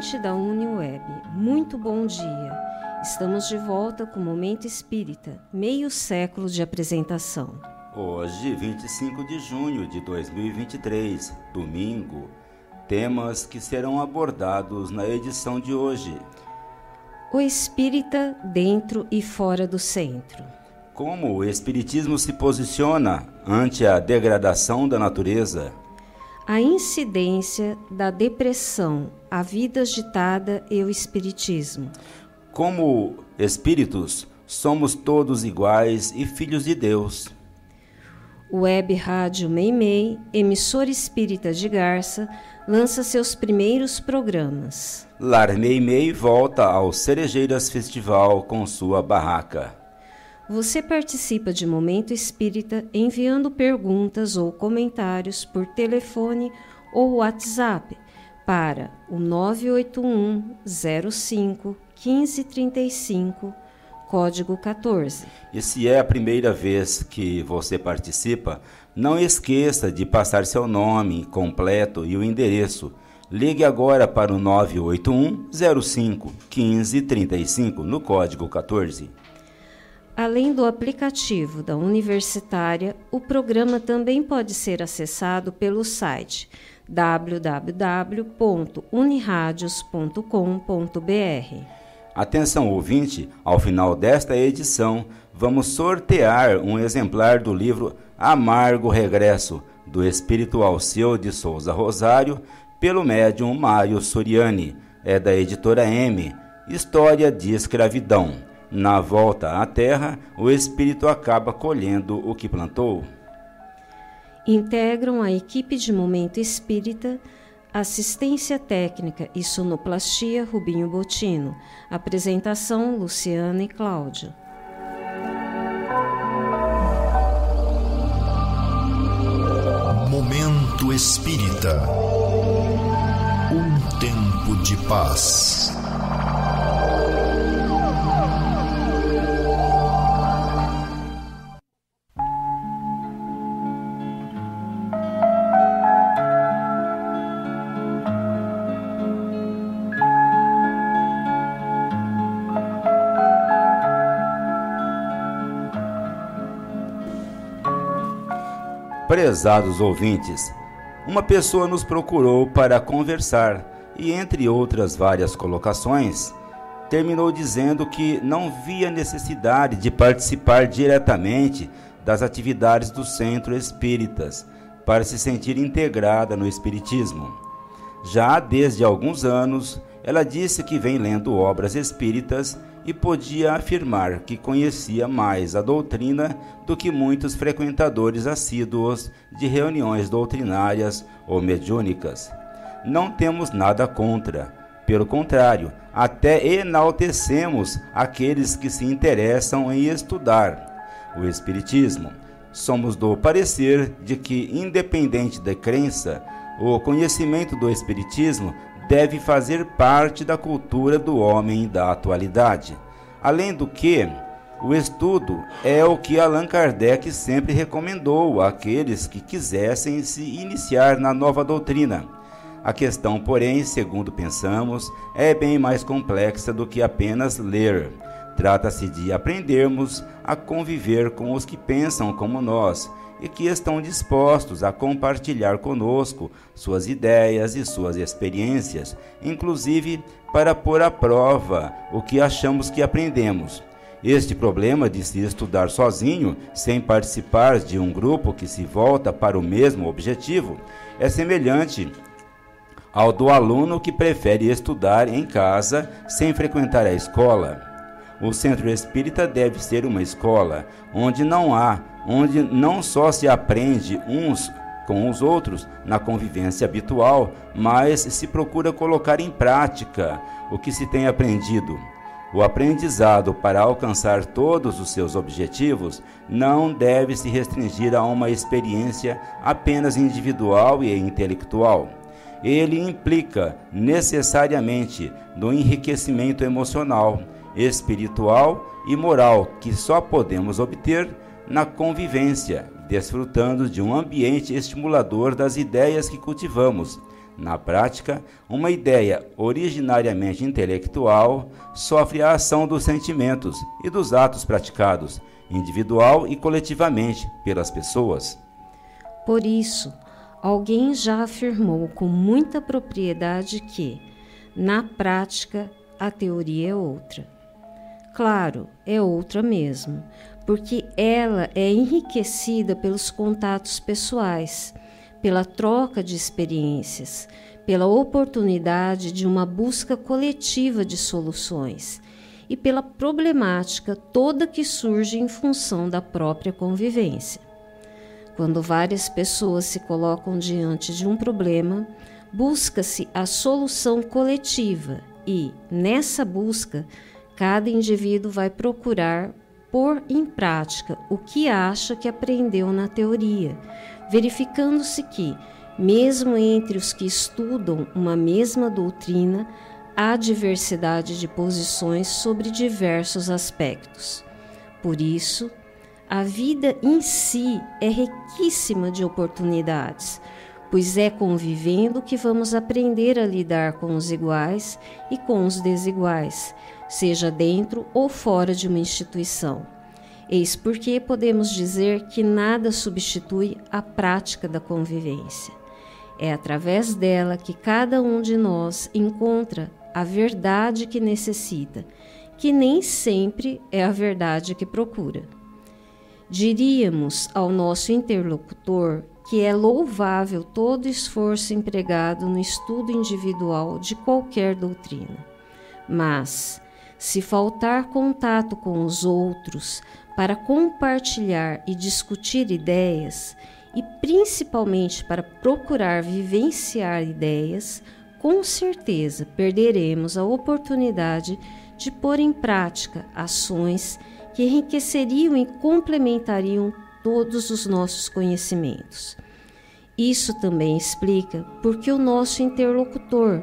ouvinte da UniWeb, muito bom dia. Estamos de volta com o Momento Espírita, meio século de apresentação. Hoje, 25 de junho de 2023, domingo, temas que serão abordados na edição de hoje. O espírita dentro e fora do centro. Como o espiritismo se posiciona ante a degradação da natureza? A incidência da depressão, a vida agitada e o espiritismo. Como espíritos, somos todos iguais e filhos de Deus. Web Rádio Meimei, emissora espírita de Garça, lança seus primeiros programas. Lar Meimei volta ao Cerejeiras Festival com sua barraca. Você participa de Momento Espírita enviando perguntas ou comentários por telefone ou WhatsApp para o 981 05 1535, código 14. E se é a primeira vez que você participa, não esqueça de passar seu nome completo e o endereço. Ligue agora para o 981 05 1535 no código 14. Além do aplicativo da Universitária, o programa também pode ser acessado pelo site www.uniradios.com.br. Atenção ouvinte, ao final desta edição, vamos sortear um exemplar do livro Amargo Regresso, do Espírito Alceu de Souza Rosário, pelo médium Mário Soriani, é da editora M, História de Escravidão. Na volta à terra, o espírito acaba colhendo o que plantou. Integram a equipe de Momento Espírita, assistência técnica e sonoplastia Rubinho Botino. Apresentação Luciana e Cláudio. Momento Espírita. Um tempo de paz. Prezados ouvintes, uma pessoa nos procurou para conversar e, entre outras várias colocações, terminou dizendo que não via necessidade de participar diretamente das atividades do Centro Espíritas para se sentir integrada no Espiritismo. Já desde alguns anos, ela disse que vem lendo obras espíritas e podia afirmar que conhecia mais a doutrina do que muitos frequentadores assíduos de reuniões doutrinárias ou mediúnicas. Não temos nada contra, pelo contrário, até enaltecemos aqueles que se interessam em estudar o Espiritismo. Somos do parecer de que, independente da crença, o conhecimento do Espiritismo deve fazer parte da cultura do homem da atualidade. Além do que, o estudo é o que Allan Kardec sempre recomendou àqueles que quisessem se iniciar na nova doutrina. A questão, porém, segundo pensamos, é bem mais complexa do que apenas ler. Trata-se de aprendermos a conviver com os que pensam como nós e que estão dispostos a compartilhar conosco suas ideias e suas experiências, inclusive para pôr à prova o que achamos que aprendemos. Este problema de se estudar sozinho, sem participar de um grupo que se volta para o mesmo objetivo, é semelhante ao do aluno que prefere estudar em casa sem frequentar a escola. O centro espírita deve ser uma escola onde não há onde não só se aprende uns com os outros na convivência habitual, mas se procura colocar em prática o que se tem aprendido. O aprendizado para alcançar todos os seus objetivos não deve se restringir a uma experiência apenas individual e intelectual. Ele implica necessariamente no enriquecimento emocional, espiritual e moral que só podemos obter na convivência, desfrutando de um ambiente estimulador das ideias que cultivamos, Na prática, uma ideia originariamente intelectual sofre a ação dos sentimentos e dos atos praticados, individual e coletivamente, pelas pessoas. Por isso, alguém já afirmou com muita propriedade que, na prática, a teoria é outra. Claro, é outra mesmo, porque ela é enriquecida pelos contatos pessoais, pela troca de experiências, pela oportunidade de uma busca coletiva de soluções e pela problemática toda que surge em função da própria convivência. Quando várias pessoas se colocam diante de um problema, busca-se a solução coletiva e, nessa busca, cada indivíduo vai procurar pôr em prática o que acha que aprendeu na teoria, verificando-se que, mesmo entre os que estudam uma mesma doutrina, há diversidade de posições sobre diversos aspectos. Por isso, a vida em si é riquíssima de oportunidades, pois é convivendo que vamos aprender a lidar com os iguais e com os desiguais, seja dentro ou fora de uma instituição. Eis porque podemos dizer que nada substitui a prática da convivência. É através dela que cada um de nós encontra a verdade que necessita, que nem sempre é a verdade que procura. Diríamos ao nosso interlocutor que é louvável todo esforço empregado no estudo individual de qualquer doutrina. Mas, se faltar contato com os outros para compartilhar e discutir ideias, e principalmente para procurar vivenciar ideias, com certeza perderemos a oportunidade de pôr em prática ações que enriqueceriam e complementariam todos os nossos conhecimentos. Isso também explica porque o nosso interlocutor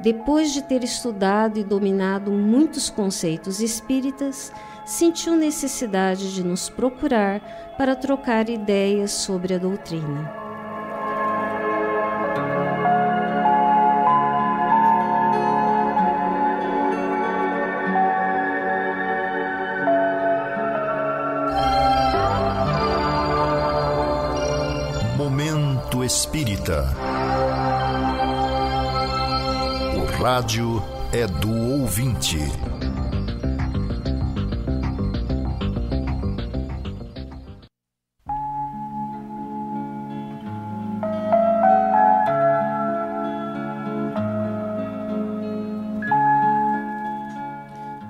depois de ter estudado e dominado muitos conceitos espíritas, sentiu necessidade de nos procurar para trocar ideias sobre a doutrina. Momento Espírita rádio é do ouvinte.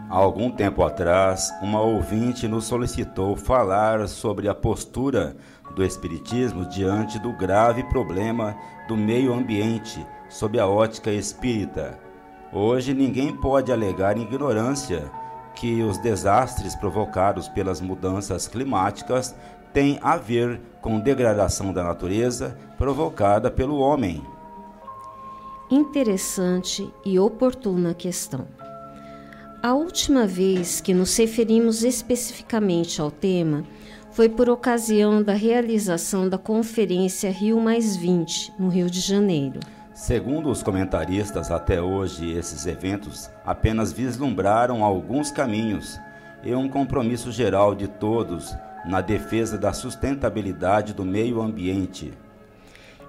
Algum tempo atrás, uma ouvinte nos solicitou falar sobre a postura do Espiritismo diante do grave problema do meio ambiente sob a ótica espírita. Hoje ninguém pode alegar ignorância que os desastres provocados pelas mudanças climáticas têm a ver com degradação da natureza provocada pelo homem. Interessante e oportuna questão. A última vez que nos referimos especificamente ao tema foi por ocasião da realização da Conferência Rio Mais 20, no Rio de Janeiro. Segundo os comentaristas, até hoje esses eventos apenas vislumbraram alguns caminhos e um compromisso geral de todos na defesa da sustentabilidade do meio ambiente.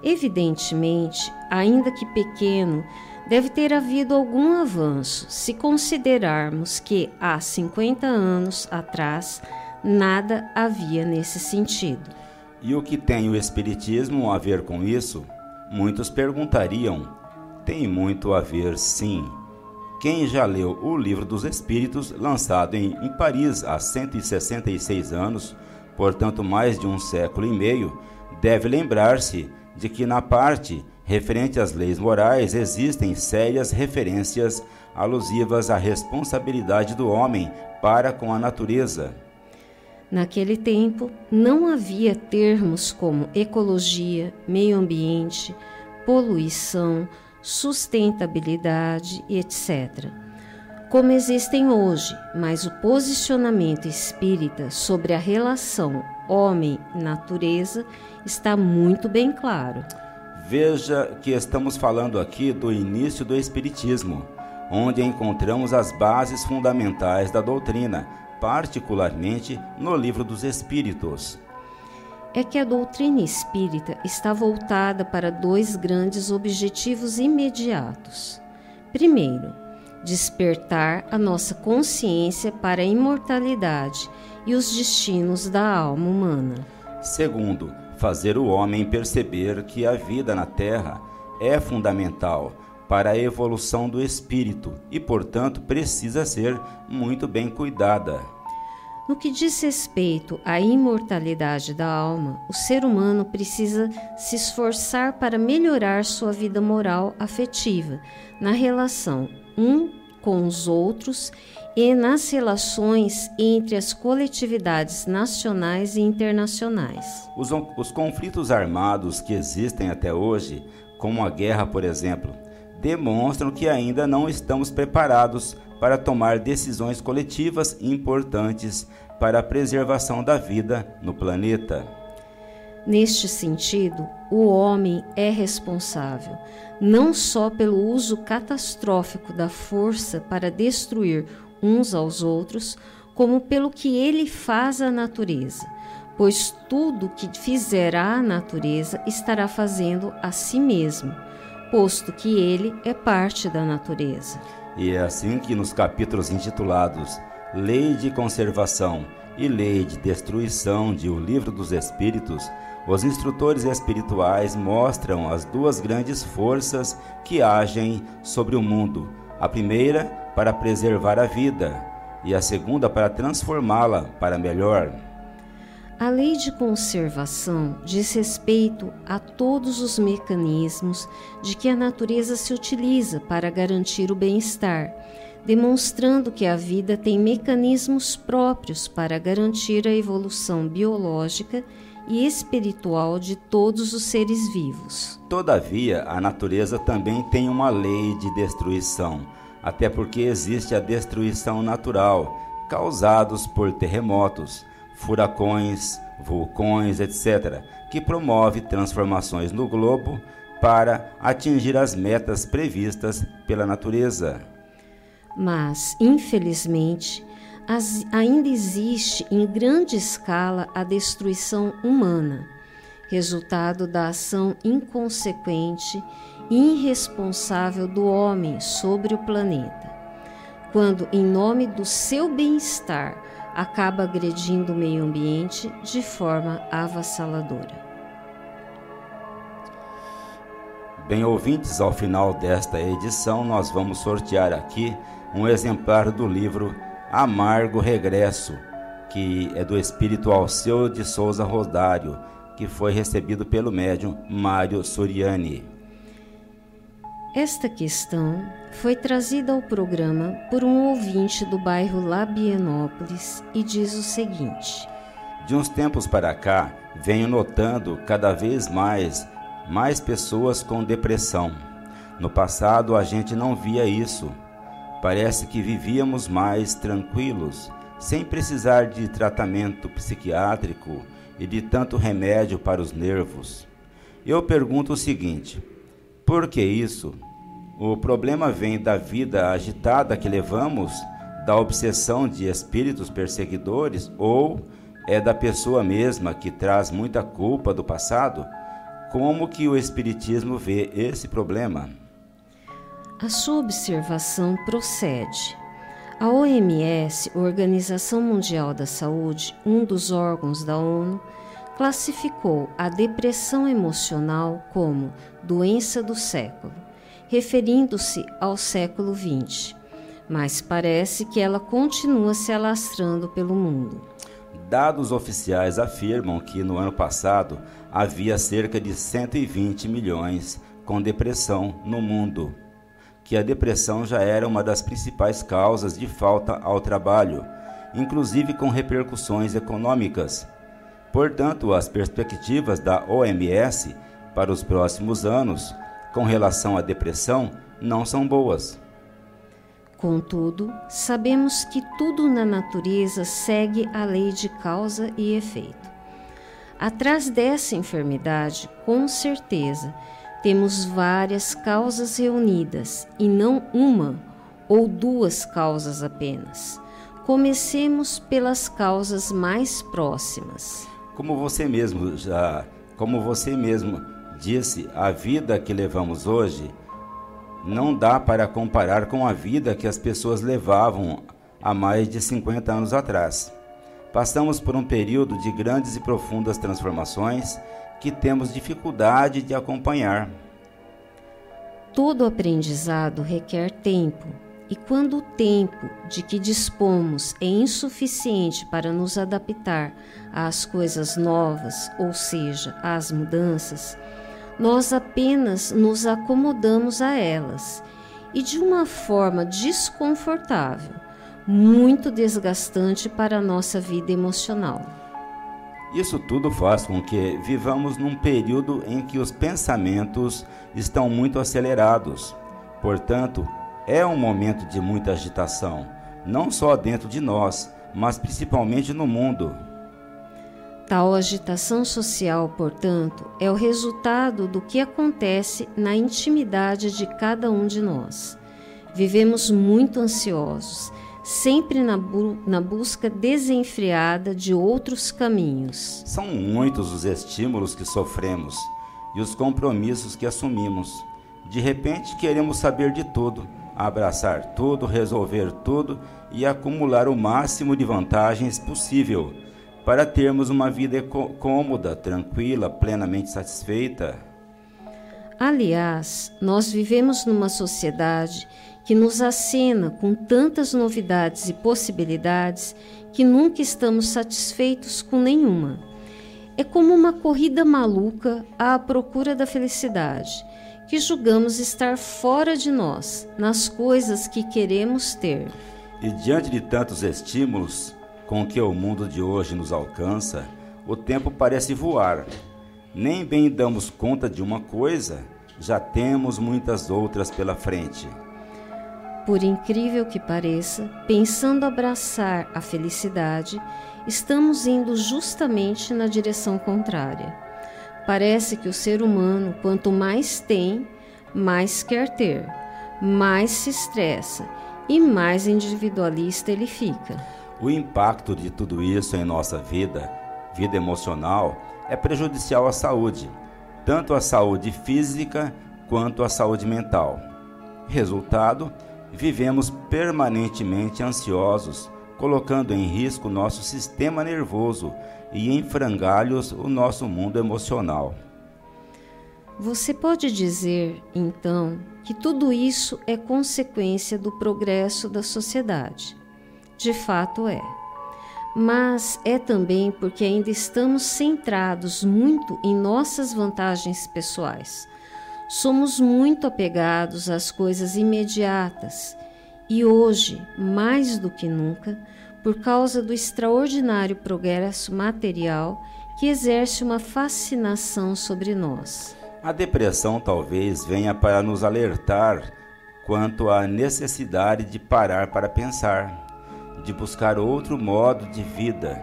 Evidentemente, ainda que pequeno, deve ter havido algum avanço se considerarmos que há 50 anos atrás nada havia nesse sentido. E o que tem o Espiritismo a ver com isso? Muitos perguntariam: tem muito a ver, sim. Quem já leu o Livro dos Espíritos, lançado em, em Paris há 166 anos, portanto mais de um século e meio, deve lembrar-se de que na parte referente às leis morais existem sérias referências alusivas à responsabilidade do homem para com a natureza. Naquele tempo, não havia termos como ecologia, meio ambiente, poluição, sustentabilidade etc. Como existem hoje, mas o posicionamento espírita sobre a relação homem-natureza está muito bem claro. Veja que estamos falando aqui do início do Espiritismo, onde encontramos as bases fundamentais da doutrina, particularmente no Livro dos Espíritos. É que a doutrina espírita está voltada para dois grandes objetivos imediatos. Primeiro, despertar a nossa consciência para a imortalidade e os destinos da alma humana. Segundo, fazer o homem perceber que a vida na Terra é fundamental para a evolução do espírito e, portanto, precisa ser muito bem cuidada. No que diz respeito à imortalidade da alma, o ser humano precisa se esforçar para melhorar sua vida moral afetiva, na relação um com os outros e nas relações entre as coletividades nacionais e internacionais. Os, os conflitos armados que existem até hoje, como a guerra, por exemplo, demonstram que ainda não estamos preparados para tomar decisões coletivas importantes para a preservação da vida no planeta. Neste sentido, o homem é responsável não só pelo uso catastrófico da força para destruir uns aos outros, como pelo que ele faz à natureza, pois tudo que fizer à natureza estará fazendo a si mesmo, posto que ele é parte da natureza. E é assim que nos capítulos intitulados Lei de Conservação e Lei de Destruição de O Livro dos Espíritos, os instrutores espirituais mostram as duas grandes forças que agem sobre o mundo. A primeira, para preservar a vida, e a segunda, para transformá-la para melhor. A lei de conservação diz respeito a todos os mecanismos de que a natureza se utiliza para garantir o bem-estar, demonstrando que a vida tem mecanismos próprios para garantir a evolução biológica e espiritual de todos os seres vivos. Todavia, a natureza também tem uma lei de destruição, até porque existe a destruição natural, causados por terremotos furacões, vulcões, etc., que promove transformações no globo para atingir as metas previstas pela natureza. Mas, infelizmente, as, ainda existe em grande escala a destruição humana, resultado da ação inconsequente e irresponsável do homem sobre o planeta, quando, em nome do seu bem-estar, acaba agredindo o meio ambiente de forma avassaladora. Bem, ouvintes, ao final desta edição, nós vamos sortear aqui um exemplar do livro Amargo Regresso, que é do espírito Alceu de Souza Rodário, que foi recebido pelo médium Mário Soriani. Esta questão foi trazida ao programa por um ouvinte do bairro Labienópolis e diz o seguinte: De uns tempos para cá, venho notando cada vez mais mais pessoas com depressão. No passado a gente não via isso. Parece que vivíamos mais tranquilos, sem precisar de tratamento psiquiátrico e de tanto remédio para os nervos. Eu pergunto o seguinte: por que isso? O problema vem da vida agitada que levamos, da obsessão de espíritos perseguidores ou é da pessoa mesma que traz muita culpa do passado? Como que o espiritismo vê esse problema? A sua observação procede. A OMS, Organização Mundial da Saúde, um dos órgãos da ONU, classificou a depressão emocional como doença do século, referindo-se ao século XX, mas parece que ela continua se alastrando pelo mundo. Dados oficiais afirmam que no ano passado havia cerca de 120 milhões com depressão no mundo, que a depressão já era uma das principais causas de falta ao trabalho, inclusive com repercussões econômicas Portanto, as perspectivas da OMS para os próximos anos com relação à depressão não são boas. Contudo, sabemos que tudo na natureza segue a lei de causa e efeito. Atrás dessa enfermidade, com certeza, temos várias causas reunidas e não uma ou duas causas apenas. Comecemos pelas causas mais próximas. Como você mesmo já, como você mesmo disse, a vida que levamos hoje não dá para comparar com a vida que as pessoas levavam há mais de 50 anos atrás. Passamos por um período de grandes e profundas transformações que temos dificuldade de acompanhar. Todo aprendizado requer tempo, e quando o tempo de que dispomos é insuficiente para nos adaptar às coisas novas, ou seja, às mudanças, nós apenas nos acomodamos a elas e de uma forma desconfortável, muito desgastante para a nossa vida emocional. Isso tudo faz com que vivamos num período em que os pensamentos estão muito acelerados. Portanto, é um momento de muita agitação, não só dentro de nós, mas principalmente no mundo. Tal agitação social, portanto, é o resultado do que acontece na intimidade de cada um de nós. Vivemos muito ansiosos, sempre na, bu na busca desenfreada de outros caminhos. São muitos os estímulos que sofremos e os compromissos que assumimos. De repente, queremos saber de tudo abraçar tudo, resolver tudo e acumular o máximo de vantagens possível para termos uma vida cômoda, tranquila, plenamente satisfeita. Aliás, nós vivemos numa sociedade que nos acena com tantas novidades e possibilidades que nunca estamos satisfeitos com nenhuma. É como uma corrida maluca à procura da felicidade que julgamos estar fora de nós, nas coisas que queremos ter. E diante de tantos estímulos com que o mundo de hoje nos alcança, o tempo parece voar. Nem bem damos conta de uma coisa, já temos muitas outras pela frente. Por incrível que pareça, pensando abraçar a felicidade, estamos indo justamente na direção contrária. Parece que o ser humano, quanto mais tem, mais quer ter, mais se estressa e mais individualista ele fica. O impacto de tudo isso em nossa vida, vida emocional, é prejudicial à saúde, tanto à saúde física quanto à saúde mental. Resultado: vivemos permanentemente ansiosos, colocando em risco nosso sistema nervoso e em frangalhos o nosso mundo emocional. Você pode dizer, então, que tudo isso é consequência do progresso da sociedade. De fato é. Mas é também porque ainda estamos centrados muito em nossas vantagens pessoais. Somos muito apegados às coisas imediatas e hoje, mais do que nunca, por causa do extraordinário progresso material que exerce uma fascinação sobre nós. A depressão talvez venha para nos alertar quanto à necessidade de parar para pensar, de buscar outro modo de vida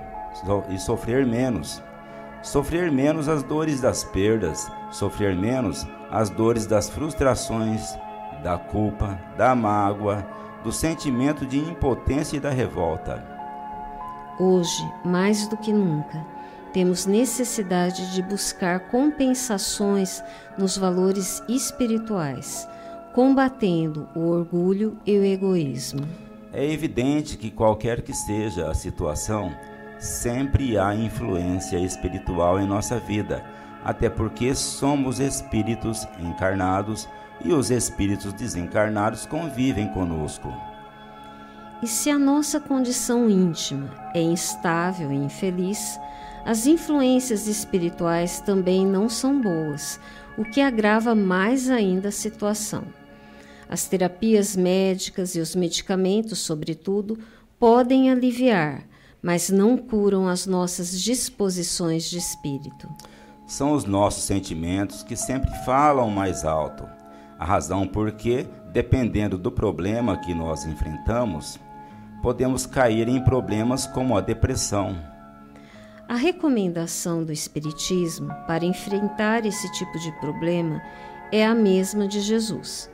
e sofrer menos. Sofrer menos as dores das perdas, sofrer menos as dores das frustrações, da culpa, da mágoa, do sentimento de impotência e da revolta. Hoje, mais do que nunca, temos necessidade de buscar compensações nos valores espirituais, combatendo o orgulho e o egoísmo. É evidente que, qualquer que seja a situação, sempre há influência espiritual em nossa vida, até porque somos espíritos encarnados e os espíritos desencarnados convivem conosco. E se a nossa condição íntima é instável e infeliz, as influências espirituais também não são boas, o que agrava mais ainda a situação. As terapias médicas e os medicamentos, sobretudo, podem aliviar, mas não curam as nossas disposições de espírito. São os nossos sentimentos que sempre falam mais alto. A razão por que, dependendo do problema que nós enfrentamos, podemos cair em problemas como a depressão. A recomendação do Espiritismo para enfrentar esse tipo de problema é a mesma de Jesus.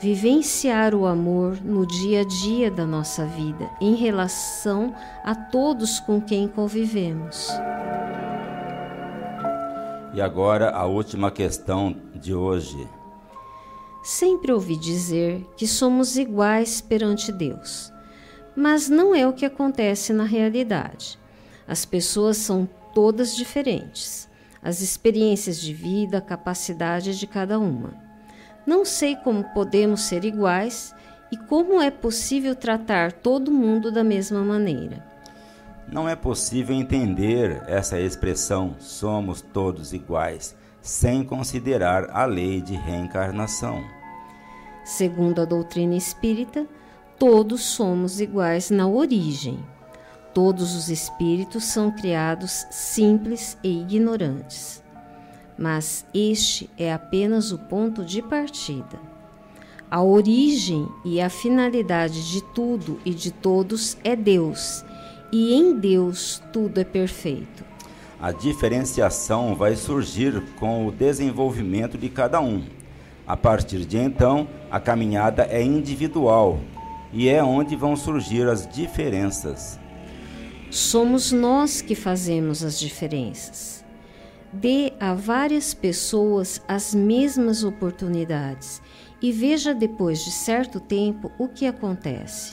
Vivenciar o amor no dia a dia da nossa vida, em relação a todos com quem convivemos. E agora a última questão de hoje. Sempre ouvi dizer que somos iguais perante Deus, mas não é o que acontece na realidade. As pessoas são todas diferentes, as experiências de vida, a capacidade de cada uma. Não sei como podemos ser iguais e como é possível tratar todo mundo da mesma maneira. Não é possível entender essa expressão somos todos iguais sem considerar a lei de reencarnação. Segundo a doutrina espírita, todos somos iguais na origem. Todos os espíritos são criados simples e ignorantes. Mas este é apenas o ponto de partida. A origem e a finalidade de tudo e de todos é Deus, e em Deus tudo é perfeito. A diferenciação vai surgir com o desenvolvimento de cada um. A partir de então, a caminhada é individual e é onde vão surgir as diferenças. Somos nós que fazemos as diferenças. Dê a várias pessoas as mesmas oportunidades e veja depois de certo tempo o que acontece.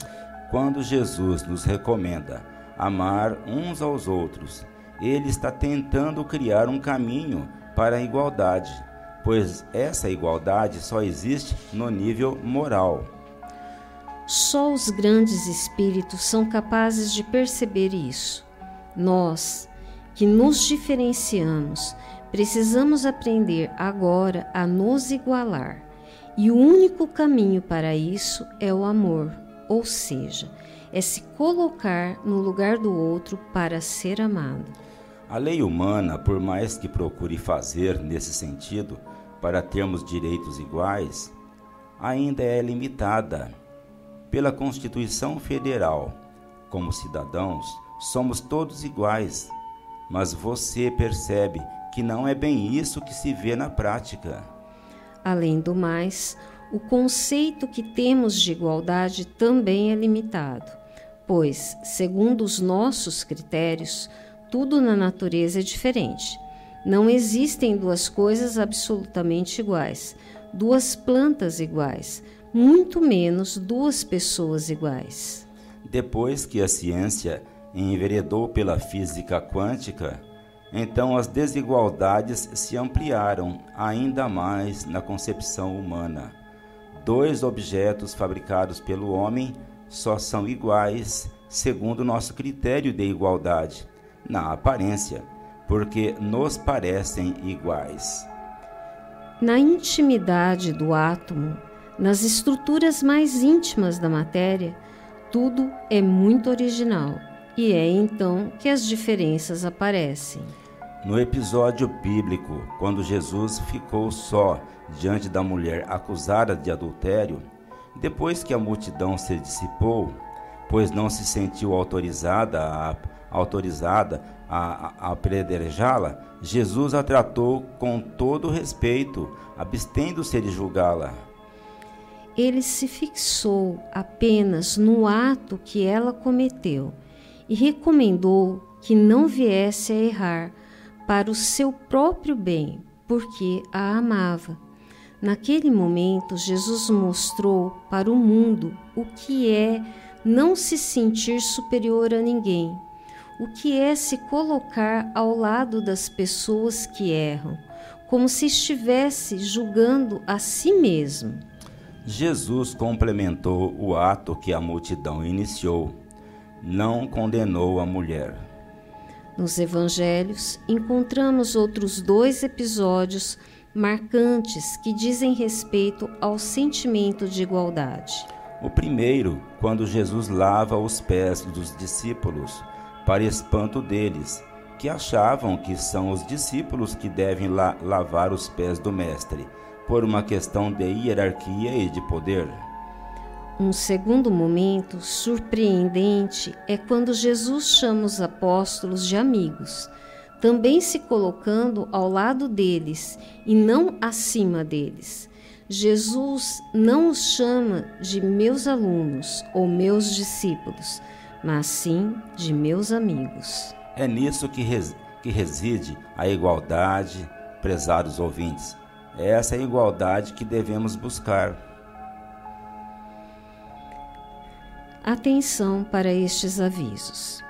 Quando Jesus nos recomenda amar uns aos outros, ele está tentando criar um caminho para a igualdade, pois essa igualdade só existe no nível moral. Só os grandes espíritos são capazes de perceber isso. Nós, que nos diferenciamos, precisamos aprender agora a nos igualar. E o único caminho para isso é o amor, ou seja, é se colocar no lugar do outro para ser amado. A lei humana, por mais que procure fazer nesse sentido para termos direitos iguais, ainda é limitada pela Constituição Federal. Como cidadãos, somos todos iguais, mas você percebe que não é bem isso que se vê na prática. Além do mais, o conceito que temos de igualdade também é limitado, pois, segundo os nossos critérios, tudo na natureza é diferente. Não existem duas coisas absolutamente iguais, duas plantas iguais, muito menos duas pessoas iguais. Depois que a ciência enveredou pela física quântica, então as desigualdades se ampliaram ainda mais na concepção humana. Dois objetos fabricados pelo homem só são iguais segundo nosso critério de igualdade, na aparência, porque nos parecem iguais. Na intimidade do átomo, nas estruturas mais íntimas da matéria, tudo é muito original e é então que as diferenças aparecem. No episódio bíblico, quando Jesus ficou só diante da mulher acusada de adultério, depois que a multidão se dissipou, pois não se sentiu autorizada a, autorizada a, a apedrejá-la, Jesus a tratou com todo respeito, abstendo-se de julgá-la ele se fixou apenas no ato que ela cometeu e recomendou que não viesse a errar para o seu próprio bem, porque a amava. Naquele momento, Jesus mostrou para o mundo o que é não se sentir superior a ninguém, o que é se colocar ao lado das pessoas que erram, como se estivesse julgando a si mesmo. Jesus complementou o ato que a multidão iniciou, não condenou a mulher. Nos evangelhos, encontramos outros dois episódios marcantes que dizem respeito ao sentimento de igualdade. O primeiro, quando Jesus lava os pés dos discípulos, para espanto deles, que achavam que são os discípulos que devem la lavar os pés do Mestre por uma questão de hierarquia e de poder. Um segundo momento surpreendente é quando Jesus chama os apóstolos de amigos, também se colocando ao lado deles e não acima deles. Jesus não os chama de meus alunos ou meus discípulos, mas sim de meus amigos. É nisso que, res, que reside a igualdade, prezados ouvintes. Essa é a igualdade que devemos buscar. Atenção para estes avisos.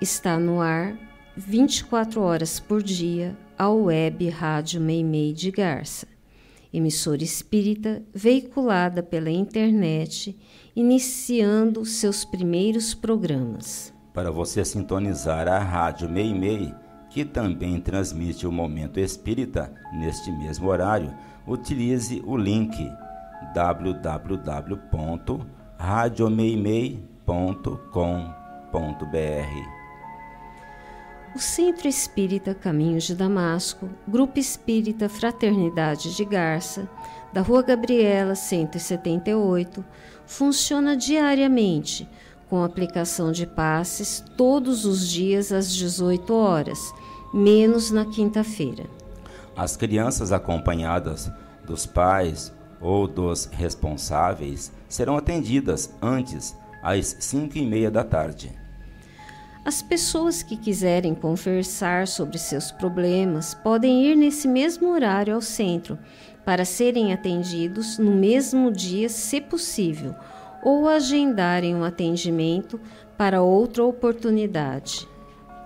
Está no ar 24 horas por dia a web Rádio Meimei de Garça, emissora espírita veiculada pela internet, iniciando seus primeiros programas. Para você sintonizar a Rádio Meimei, que também transmite o Momento Espírita neste mesmo horário, utilize o link www.radiomeimei.com.br. O Centro Espírita Caminhos de Damasco, Grupo Espírita Fraternidade de Garça, da Rua Gabriela 178, funciona diariamente com aplicação de passes todos os dias às 18 horas, menos na quinta-feira. As crianças acompanhadas dos pais ou dos responsáveis serão atendidas antes às 5 e meia da tarde. As pessoas que quiserem conversar sobre seus problemas podem ir nesse mesmo horário ao centro para serem atendidos no mesmo dia, se possível, ou agendarem um atendimento para outra oportunidade.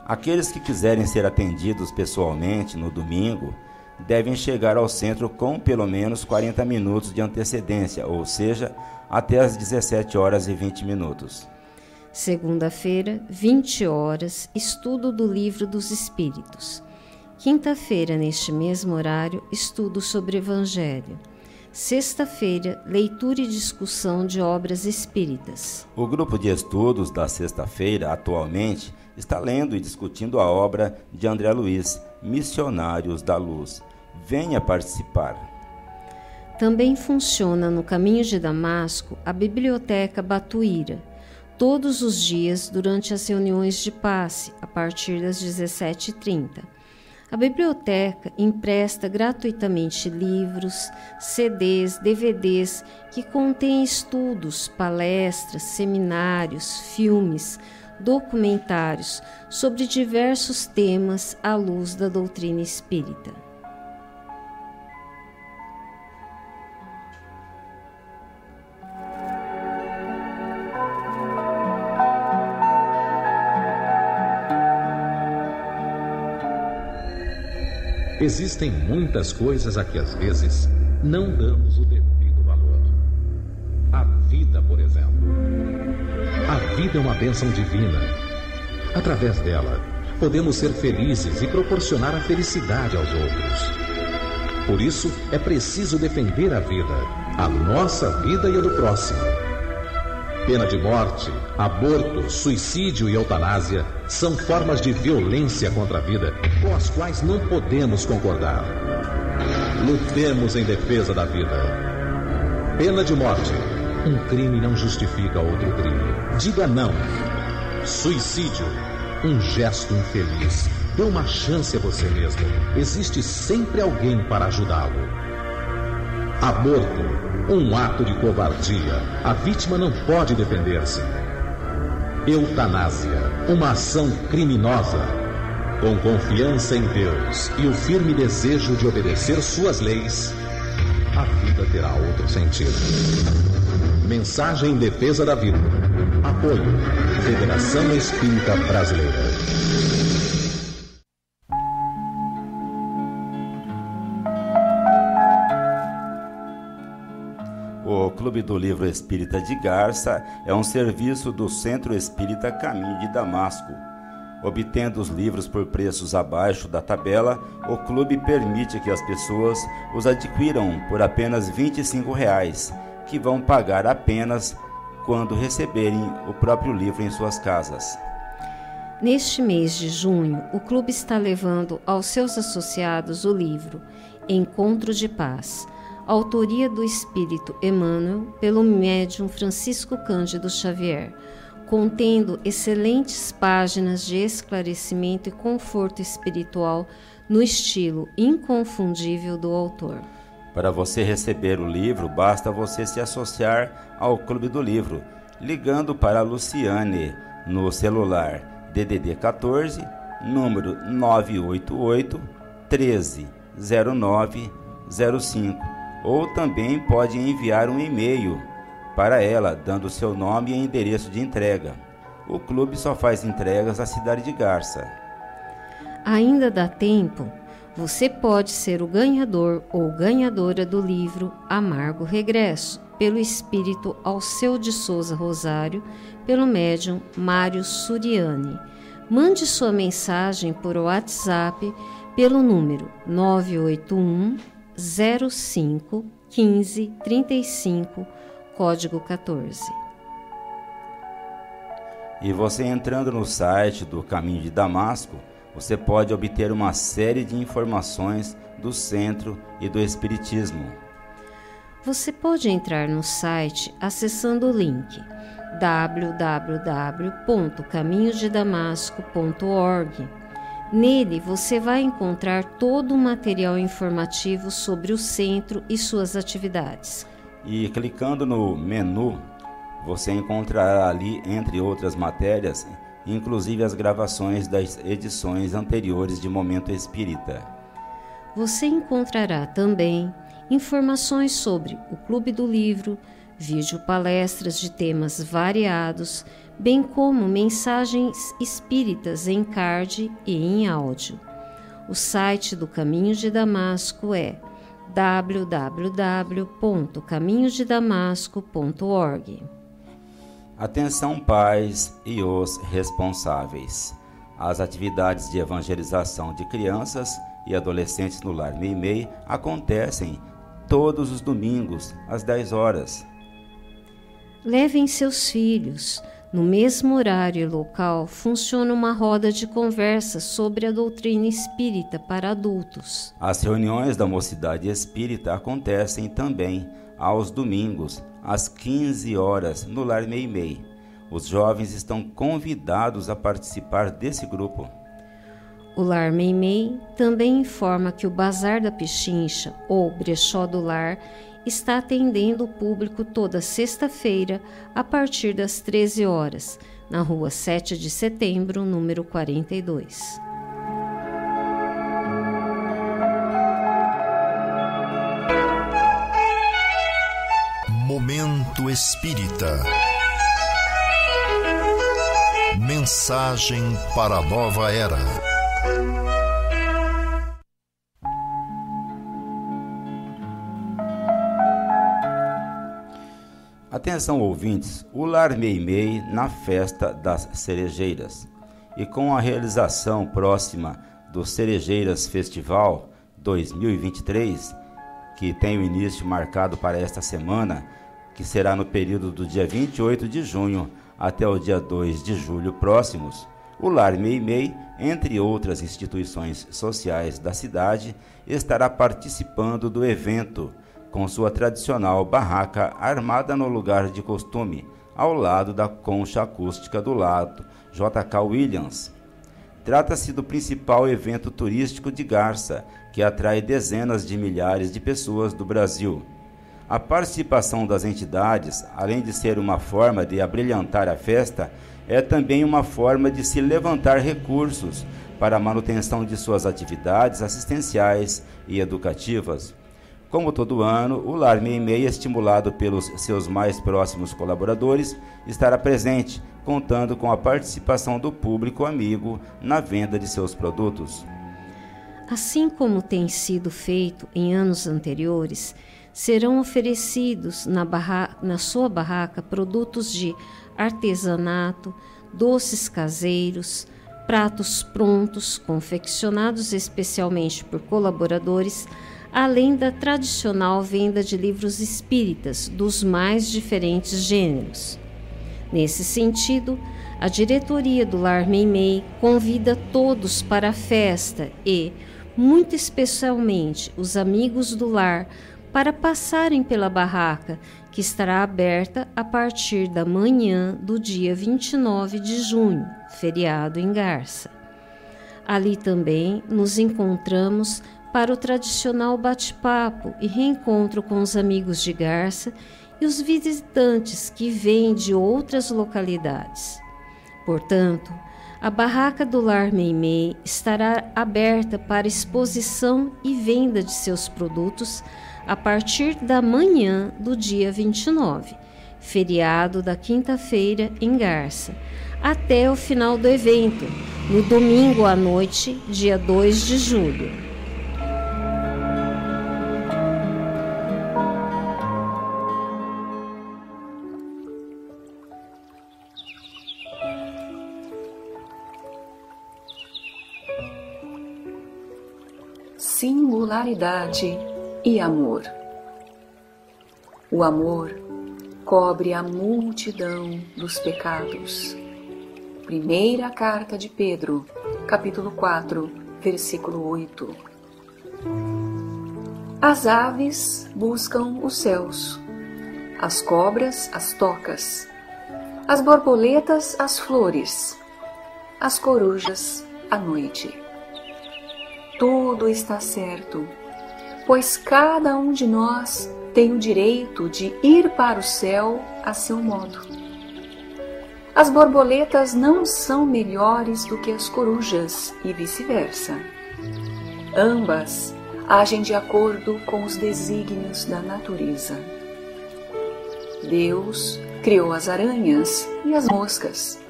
Aqueles que quiserem ser atendidos pessoalmente no domingo devem chegar ao centro com pelo menos 40 minutos de antecedência, ou seja, até às 17 horas e 20 minutos. Segunda-feira, 20 horas, estudo do Livro dos Espíritos. Quinta-feira, neste mesmo horário, estudo sobre Evangelho. Sexta-feira, leitura e discussão de obras espíritas. O grupo de estudos da sexta-feira, atualmente, está lendo e discutindo a obra de André Luiz, Missionários da Luz. Venha participar. Também funciona no caminho de Damasco a Biblioteca Batuíra todos os dias durante as reuniões de passe, a partir das 17h30. A biblioteca empresta gratuitamente livros, CDs, DVDs que contêm estudos, palestras, seminários, filmes, documentários sobre diversos temas à luz da doutrina espírita. Existem muitas coisas a que às vezes não damos o devido valor. A vida, por exemplo. A vida é uma bênção divina. Através dela, podemos ser felizes e proporcionar a felicidade aos outros. Por isso, é preciso defender a vida, a nossa vida e a do próximo. Pena de morte, aborto, suicídio e eutanásia são formas de violência contra a vida com as quais não podemos concordar. Lutemos em defesa da vida. Pena de morte. Um crime não justifica outro crime. Diga não. Suicídio. Um gesto infeliz. Dê uma chance a você mesmo. Existe sempre alguém para ajudá-lo. Aborto um ato de covardia. A vítima não pode defender-se. Eutanásia. Uma ação criminosa. Com confiança em Deus e o firme desejo de obedecer suas leis, a vida terá outro sentido. Mensagem em defesa da vida. Apoio. Federação Espírita Brasileira. Clube do Livro Espírita de Garça é um serviço do Centro Espírita Caminho de Damasco. Obtendo os livros por preços abaixo da tabela, o clube permite que as pessoas os adquiram por apenas 25 reais, que vão pagar apenas quando receberem o próprio livro em suas casas. Neste mês de junho, o clube está levando aos seus associados o livro Encontro de Paz autoria do espírito Emmanuel pelo médium Francisco Cândido Xavier, contendo excelentes páginas de esclarecimento e conforto espiritual no estilo inconfundível do autor. Para você receber o livro, basta você se associar ao Clube do Livro, ligando para Luciane no celular DDD 14, número 988 130905, ou também pode enviar um e-mail para ela, dando seu nome e endereço de entrega. O clube só faz entregas à cidade de Garça. Ainda dá tempo. Você pode ser o ganhador ou ganhadora do livro Amargo Regresso, pelo espírito Alceu de Souza Rosário, pelo médium Mário Suriani. Mande sua mensagem por WhatsApp pelo número 981 05 15 35 código 14. E você entrando no site do Caminho de Damasco, você pode obter uma série de informações do centro e do Espiritismo. Você pode entrar no site acessando o link www.caminhodedamasco.org. Nele você vai encontrar todo o material informativo sobre o centro e suas atividades. E clicando no menu, você encontrará ali, entre outras matérias, inclusive as gravações das edições anteriores de Momento Espírita. Você encontrará também informações sobre o Clube do Livro, vídeo palestras de temas variados, bem como mensagens espíritas em card e em áudio. O site do Caminho de Damasco é www.caminhosdedamasco.org. Atenção, pais e os responsáveis. As atividades de evangelização de crianças e adolescentes no Lar Meimei acontecem todos os domingos às 10 horas. Levem seus filhos no mesmo horário e local, funciona uma roda de conversa sobre a doutrina espírita para adultos. As reuniões da Mocidade Espírita acontecem também aos domingos, às 15 horas, no Lar Meimei. Os jovens estão convidados a participar desse grupo. O Lar Meimei também informa que o Bazar da Pichincha, ou Brechó do Lar, está atendendo o público toda sexta-feira a partir das 13 horas, na rua 7 de setembro, número 42. Momento Espírita. Mensagem para a nova era. Atenção ouvintes, o Lar Meimei na festa das cerejeiras. E com a realização próxima do Cerejeiras Festival 2023, que tem o início marcado para esta semana, que será no período do dia 28 de junho até o dia 2 de julho próximos, o Lar Meimei, entre outras instituições sociais da cidade, estará participando do evento com sua tradicional barraca armada no lugar de costume, ao lado da concha acústica do lado JK Williams. Trata-se do principal evento turístico de Garça, que atrai dezenas de milhares de pessoas do Brasil. A participação das entidades, além de ser uma forma de abrilhantar a festa, é também uma forma de se levantar recursos para a manutenção de suas atividades assistenciais e educativas. Como todo ano, o Lar Meimei, estimulado pelos seus mais próximos colaboradores, estará presente, contando com a participação do público amigo na venda de seus produtos. Assim como tem sido feito em anos anteriores, serão oferecidos na, barra, na sua barraca produtos de artesanato, doces caseiros, pratos prontos, confeccionados especialmente por colaboradores além da tradicional venda de livros espíritas dos mais diferentes gêneros. Nesse sentido, a diretoria do Lar Meimei convida todos para a festa e, muito especialmente, os amigos do lar para passarem pela barraca, que estará aberta a partir da manhã do dia 29 de junho, feriado em Garça. Ali também nos encontramos para o tradicional bate-papo e reencontro com os amigos de Garça e os visitantes que vêm de outras localidades. Portanto, a barraca do Lar Meimei estará aberta para exposição e venda de seus produtos a partir da manhã do dia 29, feriado da quinta-feira em Garça, até o final do evento, no domingo à noite, dia 2 de julho. singularidade e amor. O amor cobre a multidão dos pecados. Primeira carta de Pedro, capítulo 4, versículo 8. As aves buscam os céus, as cobras as tocas, as borboletas as flores, as corujas a noite tudo está certo, pois cada um de nós tem o direito de ir para o céu a seu modo. As borboletas não são melhores do que as corujas e vice-versa. Ambas agem de acordo com os desígnios da natureza. Deus criou as aranhas e as moscas,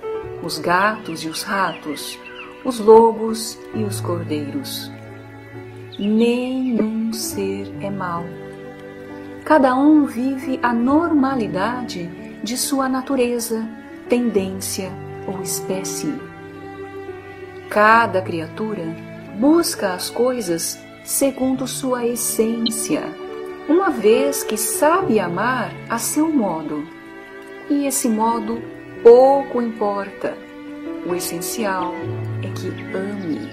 os gatos e os ratos, os lobos e os cordeiros. Nenhum ser é mau. Cada um vive a normalidade de sua natureza, tendência ou espécie. Cada criatura busca as coisas segundo sua essência, uma vez que sabe amar a seu modo. E esse modo pouco importa. O essencial é que ame.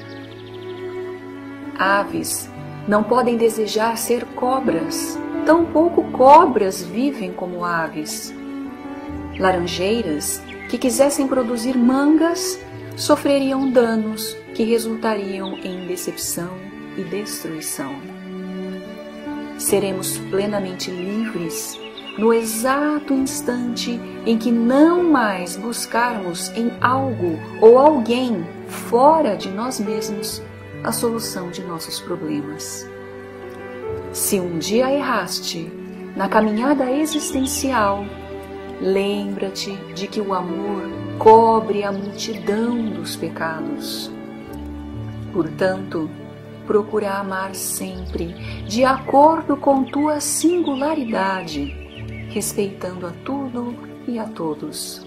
Aves não podem desejar ser cobras, tampouco cobras vivem como aves. Laranjeiras que quisessem produzir mangas sofreriam danos que resultariam em decepção e destruição. Seremos plenamente livres no exato instante em que não mais buscarmos em algo ou alguém fora de nós mesmos a solução de nossos problemas. Se um dia erraste na caminhada existencial, lembra-te de que o amor cobre a multidão dos pecados. Portanto, procura amar sempre de acordo com tua singularidade respeitando a tudo e a todos.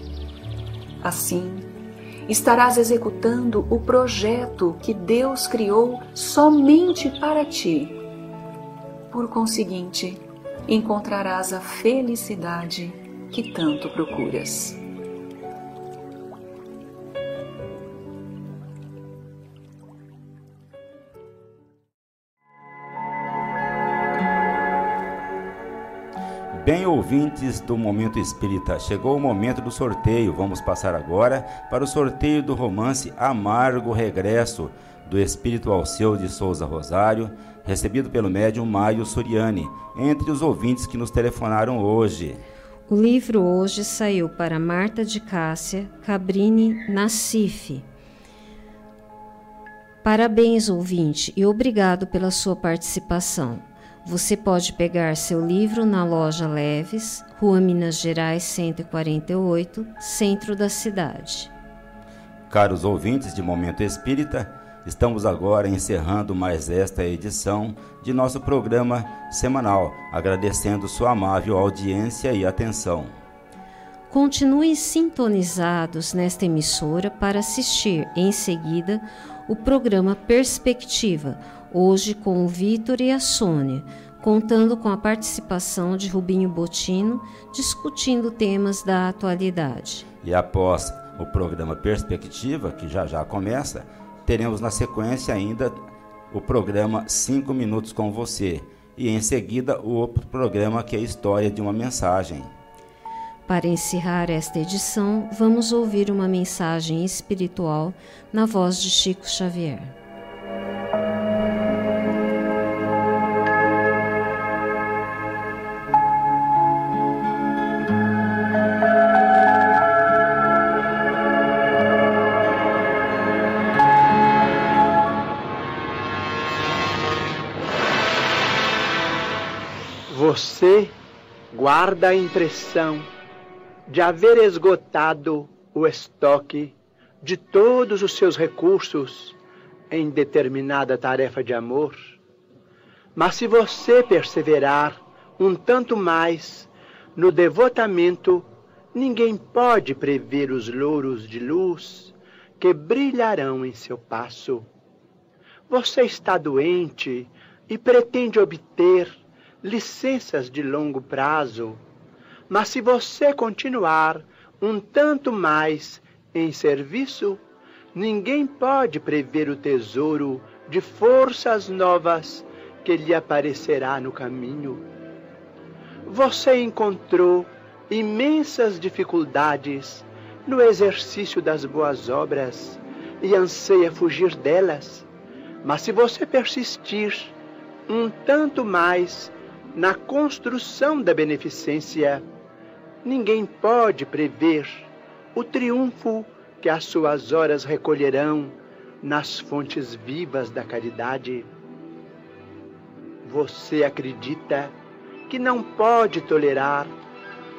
Assim, estarás executando o projeto que Deus criou somente para ti. Por conseguinte, encontrarás a felicidade que tanto procuras. Bem, ouvintes do Momento Espírita, chegou o momento do sorteio. Vamos passar agora para o sorteio do romance Amargo Regresso, do Espírito Alceu de Souza Rosário, recebido pelo médium Maio Soriani, entre os ouvintes que nos telefonaram hoje. O livro hoje saiu para Marta de Cássia Cabrini Nassif. Parabéns, ouvinte, e obrigado pela sua participação. Você pode pegar seu livro na loja Leves, Rua Minas Gerais 148, centro da cidade. Caros ouvintes de Momento Espírita, estamos agora encerrando mais esta edição de nosso programa semanal, agradecendo sua amável audiência e atenção. Continue sintonizados nesta emissora para assistir em seguida o programa Perspectiva hoje com o Vitor e a Sônia, contando com a participação de Rubinho Botino, discutindo temas da atualidade. E após o programa Perspectiva, que já já começa, teremos na sequência ainda o programa 5 Minutos com Você, e em seguida o outro programa que é a história de uma mensagem. Para encerrar esta edição, vamos ouvir uma mensagem espiritual na voz de Chico Xavier. Você guarda a impressão de haver esgotado o estoque de todos os seus recursos em determinada tarefa de amor. Mas se você perseverar um tanto mais no devotamento, ninguém pode prever os louros de luz que brilharão em seu passo. Você está doente e pretende obter licenças de longo prazo mas se você continuar um tanto mais em serviço, ninguém pode prever o tesouro de forças novas que lhe aparecerá no caminho. Você encontrou imensas dificuldades no exercício das boas obras e anseia fugir delas. Mas se você persistir um tanto mais na construção da beneficência, ninguém pode prever o triunfo que as suas horas recolherão nas fontes vivas da caridade. Você acredita que não pode tolerar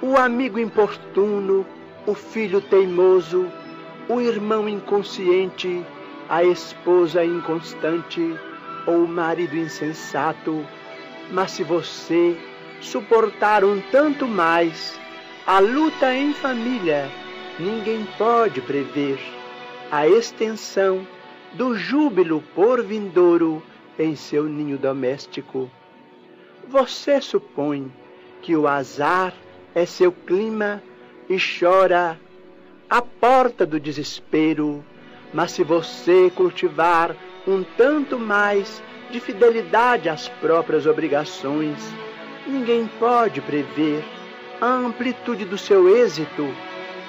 o amigo importuno, o filho teimoso, o irmão inconsciente, a esposa inconstante ou o marido insensato, mas se você suportar um tanto mais a luta em família, ninguém pode prever a extensão do júbilo por vindouro em seu ninho doméstico. Você supõe que o azar é seu clima e chora à porta do desespero, mas se você cultivar um tanto mais de fidelidade às próprias obrigações, ninguém pode prever a amplitude do seu êxito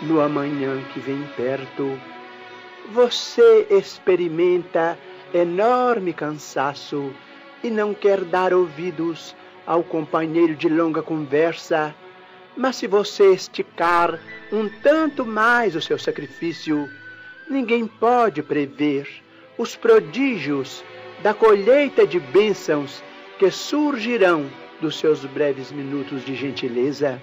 no amanhã que vem perto. Você experimenta enorme cansaço e não quer dar ouvidos ao companheiro de longa conversa, mas se você esticar um tanto mais o seu sacrifício, ninguém pode prever os prodígios da colheita de bênçãos que surgirão dos seus breves minutos de gentileza.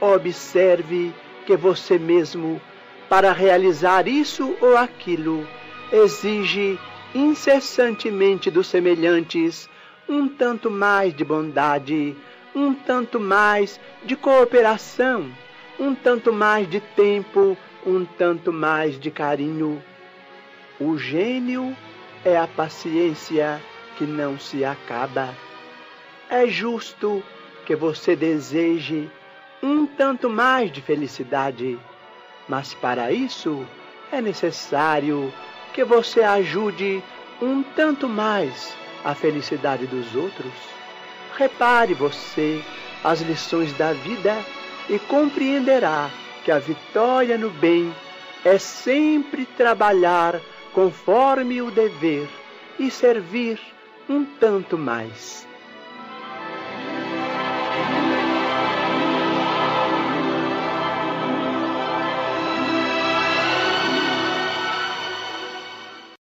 Observe que você mesmo, para realizar isso ou aquilo, exige incessantemente dos semelhantes um tanto mais de bondade, um tanto mais de cooperação, um tanto mais de tempo, um tanto mais de carinho. O gênio é a paciência que não se acaba. É justo que você deseje um tanto mais de felicidade. Mas para isso é necessário que você ajude um tanto mais a felicidade dos outros. Repare você as lições da vida e compreenderá que a vitória no bem é sempre trabalhar conforme o dever e servir um tanto mais.